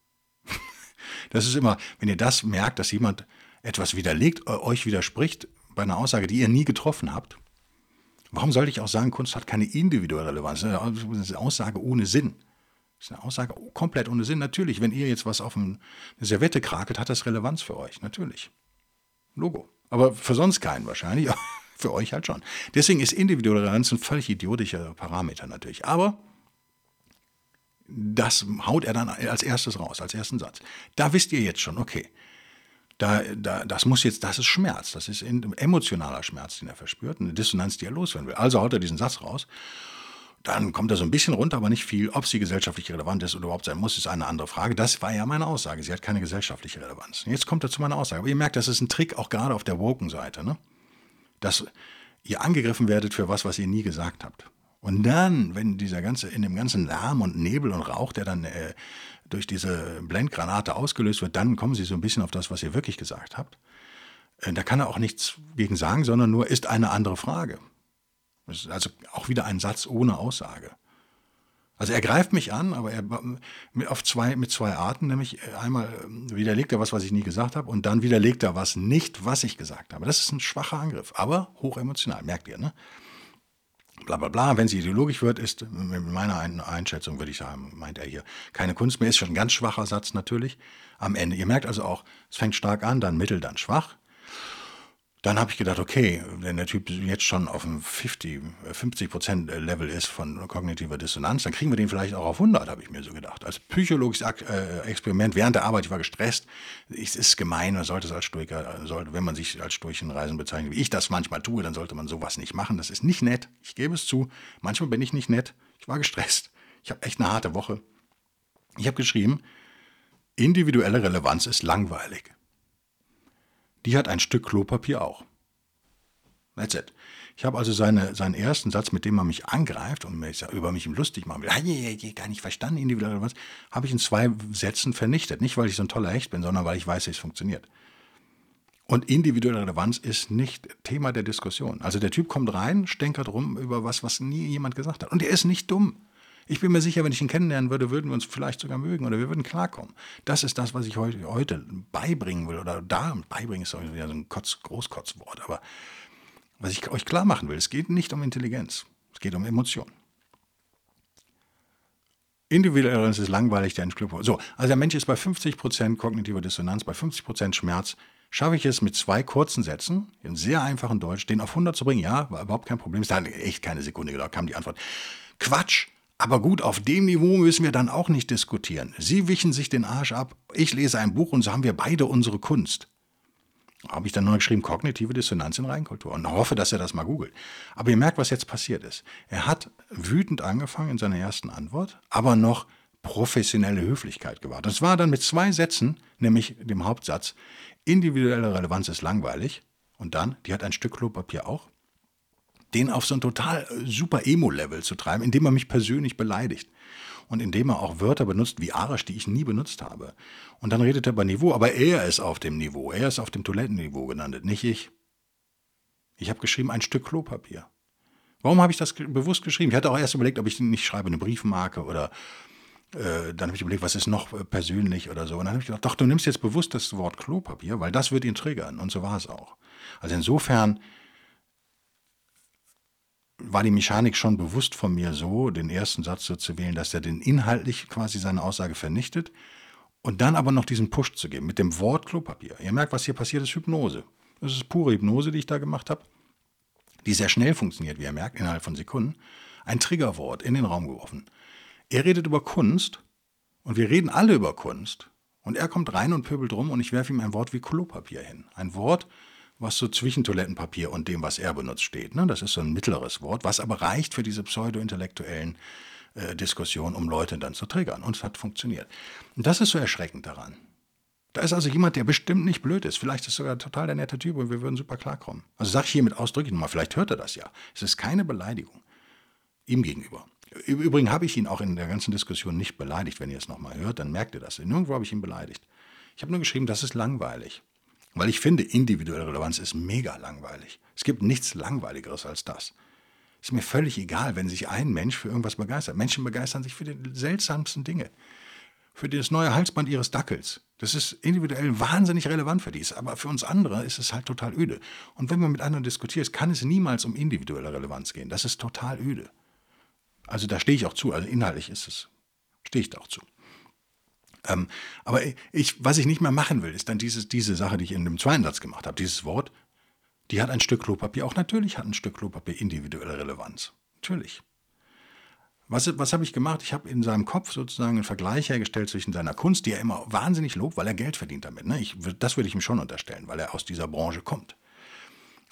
das ist immer, wenn ihr das merkt, dass jemand etwas widerlegt, euch widerspricht bei einer Aussage, die ihr nie getroffen habt, Warum sollte ich auch sagen, Kunst hat keine individuelle Relevanz? Das ist eine Aussage ohne Sinn. Das ist eine Aussage komplett ohne Sinn. Natürlich, wenn ihr jetzt was auf eine Servette krakelt, hat das Relevanz für euch. Natürlich. Logo. Aber für sonst keinen wahrscheinlich. für euch halt schon. Deswegen ist individuelle Relevanz ein völlig idiotischer Parameter natürlich. Aber das haut er dann als erstes raus, als ersten Satz. Da wisst ihr jetzt schon, okay, da, da, das muss jetzt, das ist Schmerz, das ist emotionaler Schmerz, den er verspürt, eine Dissonanz, die er loswerden will. Also haut er diesen Satz raus. Dann kommt er so ein bisschen runter, aber nicht viel. Ob sie gesellschaftlich relevant ist oder überhaupt sein muss, ist eine andere Frage. Das war ja meine Aussage. Sie hat keine gesellschaftliche Relevanz. Jetzt kommt er zu meiner Aussage. Aber ihr merkt, das ist ein Trick, auch gerade auf der Woken-Seite, ne? dass ihr angegriffen werdet für was, was ihr nie gesagt habt. Und dann, wenn dieser ganze, in dem ganzen Lärm und Nebel und Rauch, der dann äh, durch diese Blendgranate ausgelöst wird, dann kommen sie so ein bisschen auf das, was ihr wirklich gesagt habt. Äh, da kann er auch nichts gegen sagen, sondern nur ist eine andere Frage. Das ist also auch wieder ein Satz ohne Aussage. Also er greift mich an, aber er mit, auf zwei, mit zwei Arten, nämlich einmal widerlegt er was, was ich nie gesagt habe, und dann widerlegt er was nicht, was ich gesagt habe. Das ist ein schwacher Angriff, aber hochemotional, merkt ihr, ne? Bla bla bla. Wenn sie ideologisch wird, ist mit meiner Einschätzung, würde ich sagen, meint er hier, keine Kunst mehr. Ist schon ein ganz schwacher Satz natürlich. Am Ende. Ihr merkt also auch, es fängt stark an, dann mittel, dann schwach. Dann habe ich gedacht, okay, wenn der Typ jetzt schon auf einem 50, 50 Level ist von kognitiver Dissonanz, dann kriegen wir den vielleicht auch auf 100, habe ich mir so gedacht. Als psychologisches äh, Experiment während der Arbeit, ich war gestresst, es ist gemein, man sollte es als Stoiker, wenn man sich als Stoichenreisen bezeichnet, wie ich das manchmal tue, dann sollte man sowas nicht machen. Das ist nicht nett, ich gebe es zu. Manchmal bin ich nicht nett, ich war gestresst. Ich habe echt eine harte Woche. Ich habe geschrieben, individuelle Relevanz ist langweilig. Die hat ein Stück Klopapier auch. That's it. Ich habe also seine, seinen ersten Satz, mit dem er mich angreift und mich, über mich lustig machen will, gar nicht verstanden, individuell was, habe ich in zwei Sätzen vernichtet. Nicht, weil ich so ein toller Hecht bin, sondern weil ich weiß, wie es funktioniert. Und individuelle Relevanz ist nicht Thema der Diskussion. Also der Typ kommt rein, stänkert rum über was, was nie jemand gesagt hat. Und er ist nicht dumm. Ich bin mir sicher, wenn ich ihn kennenlernen würde, würden wir uns vielleicht sogar mögen oder wir würden klarkommen. Das ist das, was ich heute, heute beibringen will oder da beibringen ist wieder so ein Kotz, Großkotzwort, aber was ich euch klar machen will, es geht nicht um Intelligenz, es geht um Emotion. Individuell ist es langweilig, der Club. So, also der Mensch ist bei 50% kognitiver Dissonanz, bei 50% Schmerz. Schaffe ich es mit zwei kurzen Sätzen, in sehr einfachen Deutsch, den auf 100 zu bringen? Ja, war überhaupt kein Problem. Es hat echt keine Sekunde gedauert, kam die Antwort. Quatsch! Aber gut, auf dem Niveau müssen wir dann auch nicht diskutieren. Sie wischen sich den Arsch ab, ich lese ein Buch und so haben wir beide unsere Kunst. Habe ich dann nur geschrieben, kognitive Dissonanz in Reinkultur und hoffe, dass er das mal googelt. Aber ihr merkt, was jetzt passiert ist. Er hat wütend angefangen in seiner ersten Antwort, aber noch professionelle Höflichkeit gewahrt. Das war dann mit zwei Sätzen, nämlich dem Hauptsatz, individuelle Relevanz ist langweilig. Und dann, die hat ein Stück Klopapier auch den auf so ein total äh, super Emo-Level zu treiben, indem er mich persönlich beleidigt. Und indem er auch Wörter benutzt wie Arash, die ich nie benutzt habe. Und dann redet er über Niveau, aber er ist auf dem Niveau. Er ist auf dem Toilettenniveau genannt, nicht ich. Ich habe geschrieben, ein Stück Klopapier. Warum habe ich das bewusst geschrieben? Ich hatte auch erst überlegt, ob ich nicht schreibe eine Briefmarke oder äh, dann habe ich überlegt, was ist noch äh, persönlich oder so. Und dann habe ich gedacht, doch, du nimmst jetzt bewusst das Wort Klopapier, weil das wird ihn triggern. Und so war es auch. Also insofern war die Mechanik schon bewusst von mir so, den ersten Satz so zu wählen, dass er den inhaltlich quasi seine Aussage vernichtet und dann aber noch diesen Push zu geben mit dem Wort Klopapier. Ihr merkt, was hier passiert ist, Hypnose. Das ist pure Hypnose, die ich da gemacht habe, die sehr schnell funktioniert, wie ihr merkt, innerhalb von Sekunden. Ein Triggerwort in den Raum geworfen. Er redet über Kunst und wir reden alle über Kunst. Und er kommt rein und pöbelt rum und ich werfe ihm ein Wort wie Klopapier hin. Ein Wort, was so zwischen Toilettenpapier und dem, was er benutzt, steht. Ne? Das ist so ein mittleres Wort, was aber reicht für diese pseudo-intellektuellen äh, Diskussionen, um Leute dann zu triggern. Und es hat funktioniert. Und das ist so erschreckend daran. Da ist also jemand, der bestimmt nicht blöd ist. Vielleicht ist sogar total der nette Typ und wir würden super klarkommen. Also sage ich hiermit ausdrücklich nochmal, vielleicht hört er das ja. Es ist keine Beleidigung ihm gegenüber. Übrigens habe ich ihn auch in der ganzen Diskussion nicht beleidigt. Wenn ihr es nochmal hört, dann merkt ihr das. Nirgendwo habe ich ihn beleidigt. Ich habe nur geschrieben, das ist langweilig. Weil ich finde, individuelle Relevanz ist mega langweilig. Es gibt nichts Langweiligeres als das. Ist mir völlig egal, wenn sich ein Mensch für irgendwas begeistert. Menschen begeistern sich für die seltsamsten Dinge. Für das neue Halsband ihres Dackels. Das ist individuell wahnsinnig relevant für die. Aber für uns andere ist es halt total öde. Und wenn man mit anderen diskutiert, kann es niemals um individuelle Relevanz gehen. Das ist total öde. Also da stehe ich auch zu. Also inhaltlich ist es, stehe ich da auch zu. Ähm, aber ich, was ich nicht mehr machen will, ist dann dieses, diese Sache, die ich in dem zweiten Satz gemacht habe, dieses Wort, die hat ein Stück Klopapier. Auch natürlich hat ein Stück Klopapier individuelle Relevanz. Natürlich. Was, was habe ich gemacht? Ich habe in seinem Kopf sozusagen einen Vergleich hergestellt zwischen seiner Kunst, die er immer wahnsinnig lobt, weil er Geld verdient damit. Ne? Ich, das würde ich ihm schon unterstellen, weil er aus dieser Branche kommt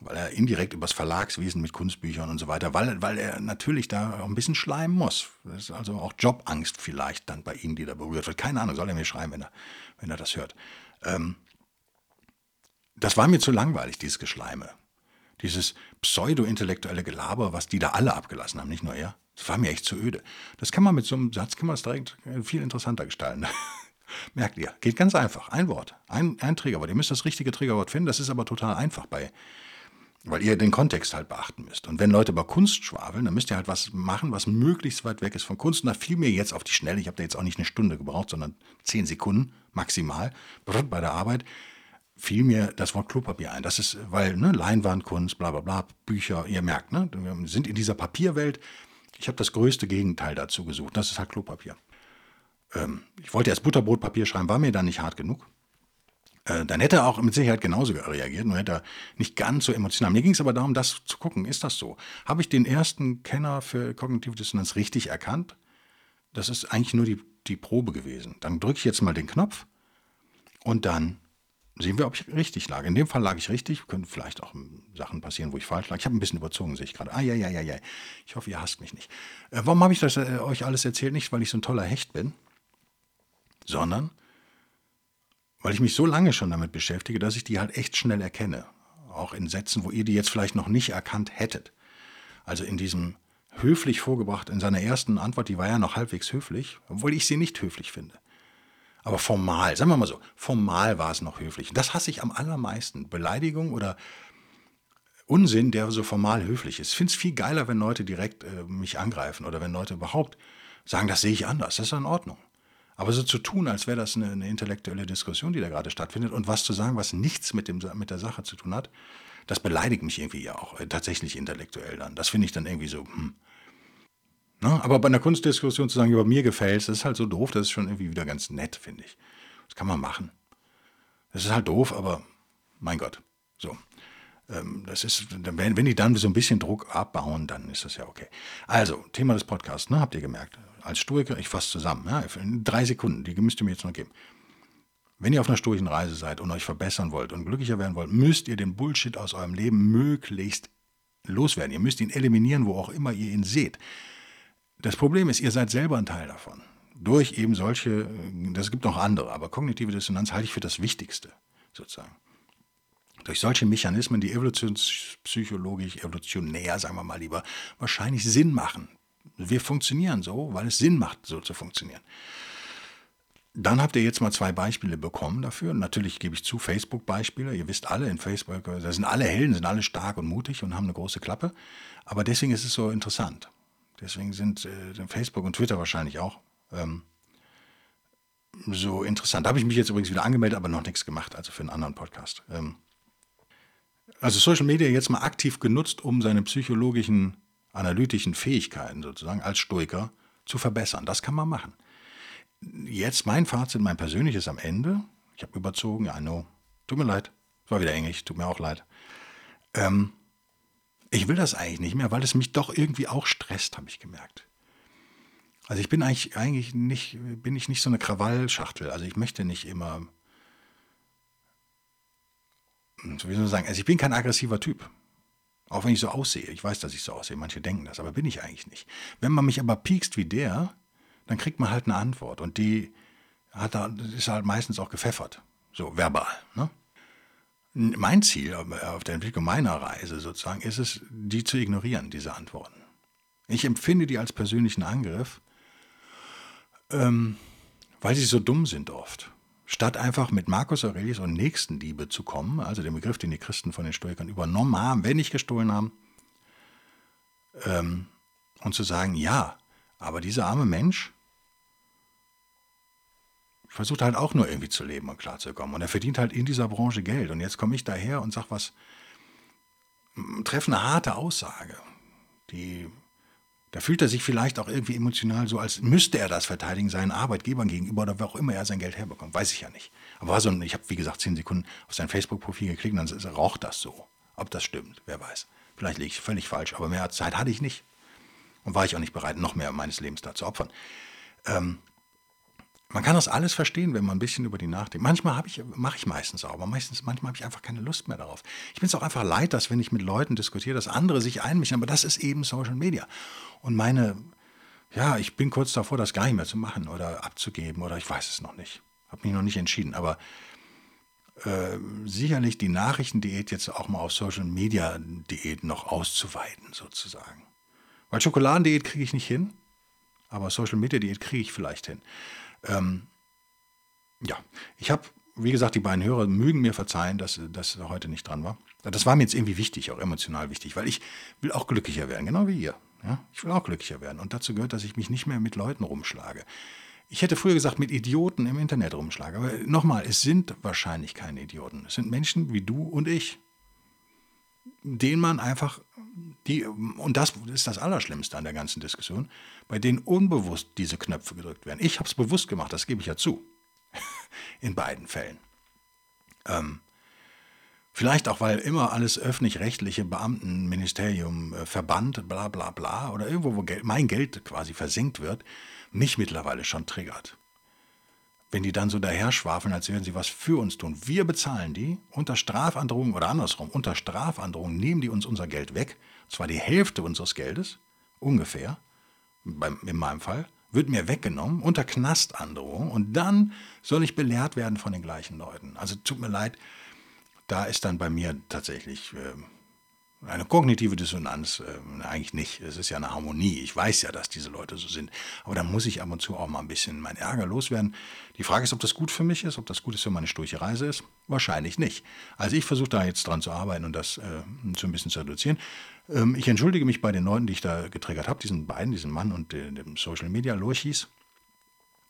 weil er indirekt übers Verlagswesen mit Kunstbüchern und so weiter, weil, weil er natürlich da auch ein bisschen schleimen muss. Das ist also auch Jobangst vielleicht dann bei ihm, die da berührt wird. Keine Ahnung, soll er mir schreiben, wenn er, wenn er das hört. Ähm, das war mir zu langweilig, dieses Geschleime. Dieses pseudo-intellektuelle Gelaber, was die da alle abgelassen haben, nicht nur er. Das war mir echt zu öde. Das kann man mit so einem Satz, kann man das direkt viel interessanter gestalten. Merkt ihr, geht ganz einfach. Ein Wort, ein, ein Triggerwort. Ihr müsst das richtige Triggerwort finden. Das ist aber total einfach bei, Weil ihr den Kontext halt beachten müsst. Und wenn Leute über Kunst schwafeln, dann müsst ihr halt was machen, was möglichst weit weg ist von Kunst. Und da fiel mir jetzt auf die Schnelle, ich habe da jetzt auch nicht eine Stunde gebraucht, sondern zehn Sekunden maximal bei der Arbeit, fiel mir das Wort Klopapier ein. Das ist, weil, ne, Leinwand, Kunst, bla bla bla, Bücher, ihr merkt, ne, wir sind in dieser Papierwelt. Ich habe das größte Gegenteil dazu gesucht. Das ist halt Klopapier. Ähm, ich wollte erst Butterbrotpapier schreiben, war mir dann nicht hart genug. Äh, dann hätte er auch mit Sicherheit genauso reagiert, nur hätte er nicht ganz so emotional. Mir ging es aber darum, das zu gucken, ist das so? Habe ich den ersten Kenner für kognitive Dissonanz richtig erkannt? Das ist eigentlich nur die, die Probe gewesen. Dann drücke ich jetzt mal den Knopf und dann sehen wir, ob ich richtig lag. In dem Fall lag ich richtig. Können vielleicht auch Sachen passieren, wo ich falsch lag. Ich habe ein bisschen überzogen, sehe ich gerade. Ah, ja, ja, ja, ja. Ich hoffe, ihr hasst mich nicht. Äh, warum habe ich das äh, euch alles erzählt? Nicht, weil ich so ein toller Hecht bin, sondern weil ich mich so lange schon damit beschäftige, dass ich die halt echt schnell erkenne. Auch in Sätzen, wo ihr die jetzt vielleicht noch nicht erkannt hättet. Also in diesem höflich vorgebracht, in seiner ersten Antwort, die war ja noch halbwegs höflich, obwohl ich sie nicht höflich finde. Aber formal, sagen wir mal so, formal war es noch höflich. Das hasse ich am allermeisten. Beleidigung oder Unsinn, der so formal höflich ist. Ich finde es viel geiler, wenn Leute direkt äh, mich angreifen oder wenn Leute überhaupt sagen, das sehe ich anders. Das ist in Ordnung. Aber so zu tun, als wäre das eine, eine, intellektuelle Diskussion, die da gerade stattfindet, und was zu sagen, was nichts mit, dem, mit der Sache zu tun hat, das beleidigt mich irgendwie ja auch äh, tatsächlich intellektuell dann. Das finde ich dann irgendwie so, hm. Na, aber bei einer Kunstdiskussion zu sagen, über mir gefällt es, das ist halt so doof, das ist schon irgendwie wieder ganz nett, finde ich. Das kann man machen. Das ist halt doof, aber mein Gott. So. Ähm, das ist, wenn, wenn die dann so ein bisschen Druck abbauen, dann ist das ja okay. Also, Thema des Podcasts, ne, habt ihr gemerkt als Stoiker, ich fasse zusammen, ja, drei Sekunden, die müsst ihr mir jetzt noch geben. Wenn ihr auf einer stoischen Reise seid und euch verbessern wollt und glücklicher werden wollt, müsst ihr den Bullshit aus eurem Leben möglichst loswerden. Ihr müsst ihn eliminieren, wo auch immer ihr ihn seht. Das Problem ist, ihr seid selber ein Teil davon. Durch eben solche, das gibt noch andere, aber kognitive Dissonanz halte ich für das Wichtigste, sozusagen. Durch solche Mechanismen, die evolutionspsychologisch, evolutionär, sagen wir mal lieber, wahrscheinlich Sinn machen. Wir funktionieren so, weil es Sinn macht, so zu funktionieren. Dann habt ihr jetzt mal zwei Beispiele bekommen dafür. Natürlich gebe ich zu, Facebook-Beispiele. Ihr wisst alle, in Facebook, da sind alle Helden, sind alle stark und mutig und haben eine große Klappe. Aber deswegen ist es so interessant. Deswegen sind äh, Facebook und Twitter wahrscheinlich auch ähm, so interessant. Da habe ich mich jetzt übrigens wieder angemeldet, aber noch nichts gemacht, also für einen anderen Podcast. Ähm, also Social Media jetzt mal aktiv genutzt, um seine psychologischen analytischen Fähigkeiten sozusagen als Stoiker zu verbessern. Das kann man machen. Jetzt mein Fazit, mein persönliches am Ende. Ich habe überzogen, ja, no. Tut mir leid. Es war wieder Englisch, tut mir auch leid. Ähm, ich will das eigentlich nicht mehr, weil es mich doch irgendwie auch stresst, habe ich gemerkt. Also ich bin eigentlich, eigentlich nicht, bin ich nicht so eine Krawallschachtel. Also ich möchte nicht immer, wie soll man sagen, also ich bin kein aggressiver Typ. Auch wenn ich so aussehe. Ich weiß, dass ich so aussehe. Manche denken das, aber bin ich eigentlich nicht. Wenn man mich aber piekst wie der, dann kriegt man halt eine Antwort. Und die hat da, ist halt meistens auch gepfeffert. So verbal. Ne? Mein Ziel auf der Entwicklung meiner Reise sozusagen ist es, die zu ignorieren, diese Antworten. Ich empfinde die als persönlichen Angriff, ähm, weil sie so dumm sind oft statt einfach mit Marcus Aurelius und Nächstenliebe zu kommen, also dem Begriff, den die Christen von den Stoikern übernommen haben, wenn nicht gestohlen haben, ähm, und zu sagen, ja, aber dieser arme Mensch versucht halt auch nur irgendwie zu leben und klarzukommen. Und er verdient halt in dieser Branche Geld. Und jetzt komme ich daher und sage was, treffe eine harte Aussage, die da fühlt er sich vielleicht auch irgendwie emotional so, als müsste er das verteidigen seinen Arbeitgebern gegenüber oder wer auch immer er sein Geld herbekommt. Weiß ich ja nicht. Aber war so ein, ich habe, wie gesagt, zehn Sekunden auf sein Facebook-Profil geklickt und dann raucht das so. Ob das stimmt, wer weiß. Vielleicht liege ich völlig falsch, aber mehr Zeit hatte ich nicht. Und war ich auch nicht bereit, noch mehr meines Lebens da zu opfern. Ähm, man kann das alles verstehen, wenn man ein bisschen über die nachdenkt. Manchmal ich, mache ich meistens auch, aber meistens, manchmal habe ich einfach keine Lust mehr darauf. Ich bin es auch einfach leid, dass wenn ich mit Leuten diskutiere, dass andere sich einmischen, aber das ist eben Social Media. Und meine, ja, ich bin kurz davor, das gar nicht mehr zu machen oder abzugeben oder ich weiß es noch nicht. Habe mich noch nicht entschieden, aber äh, sicherlich die Nachrichtendiät jetzt auch mal auf Social Media Diät noch auszuweiten sozusagen. Weil Schokoladendiät kriege ich nicht hin, aber Social Media Diät kriege ich vielleicht hin. Ähm, ja, ich habe, wie gesagt, die beiden Hörer mögen mir verzeihen, dass das heute nicht dran war. Das war mir jetzt irgendwie wichtig, auch emotional wichtig, weil ich will auch glücklicher werden, genau wie ihr. Ja? Ich will auch glücklicher werden. Und dazu gehört, dass ich mich nicht mehr mit Leuten rumschlage. Ich hätte früher gesagt, mit Idioten im Internet rumschlage. Aber nochmal, es sind wahrscheinlich keine Idioten. Es sind Menschen wie du und ich, denen man einfach, die, und das ist das Allerschlimmste an der ganzen Diskussion, bei denen unbewusst diese Knöpfe gedrückt werden. Ich habe es bewusst gemacht, das gebe ich ja zu. In beiden Fällen. Ähm, Vielleicht auch, weil immer alles öffentlich-rechtliche Beamten, Ministerium, äh, Verband, bla bla bla, oder irgendwo, wo Geld, mein Geld quasi versenkt wird, mich mittlerweile schon triggert. Wenn die dann so daher schwafeln, als würden sie was für uns tun. Wir bezahlen die unter Strafandrohung oder andersrum, unter Strafandrohung nehmen die uns unser Geld weg, zwar die Hälfte unseres Geldes, ungefähr, in meinem Fall, wird mir weggenommen unter Knastandrohung. Und dann soll ich belehrt werden von den gleichen Leuten. Also tut mir leid, da ist dann bei mir tatsächlich äh, eine kognitive Dissonanz äh, eigentlich nicht. Es ist ja eine Harmonie. Ich weiß ja, dass diese Leute so sind. Aber da muss ich ab und zu auch mal ein bisschen meinen Ärger loswerden. Die Frage ist, ob das gut für mich ist, ob das gut ist für meine sturche Reise ist. Wahrscheinlich nicht. Also ich versuche da jetzt dran zu arbeiten und das äh, so ein bisschen zu reduzieren. Ähm, ich entschuldige mich bei den Leuten, die ich da getriggert habe, diesen beiden, diesen Mann und dem Social Media Lurchis.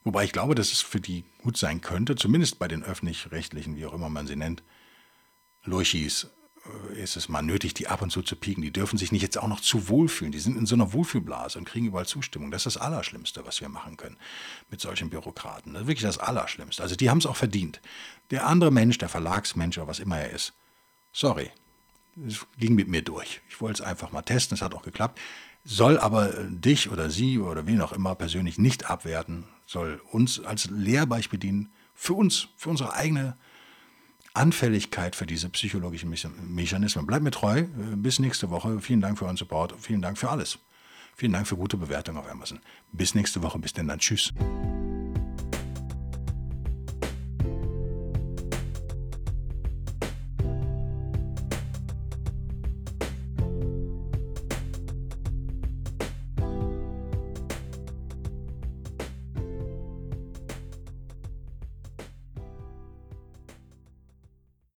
Wobei ich glaube, dass es für die gut sein könnte, zumindest bei den öffentlich-rechtlichen, wie auch immer man sie nennt, Lurchis äh, ist es mal nötig, die ab und zu zu pieken. Die dürfen sich nicht jetzt auch noch zu wohlfühlen. Die sind in so einer Wohlfühlblase und kriegen überall Zustimmung. Das ist das Allerschlimmste, was wir machen können mit solchen Bürokraten. Das ist wirklich das Allerschlimmste. Also die haben es auch verdient. Der andere Mensch, der Verlagsmensch oder was immer er ist, sorry, es ging mit mir durch. Ich wollte es einfach mal testen, es hat auch geklappt. Soll aber dich oder sie oder wen auch immer persönlich nicht abwerten, soll uns als Lehrbeispiel dienen für uns, für unsere eigene Anfälligkeit für diese psychologischen Mechanismen. Bleibt mir treu. Äh, bis nächste Woche. Vielen Dank für euren Support. Vielen Dank für alles. Vielen Dank für gute Bewertungen auf Amazon. Bis nächste Woche. Bis denn dann. Tschüss.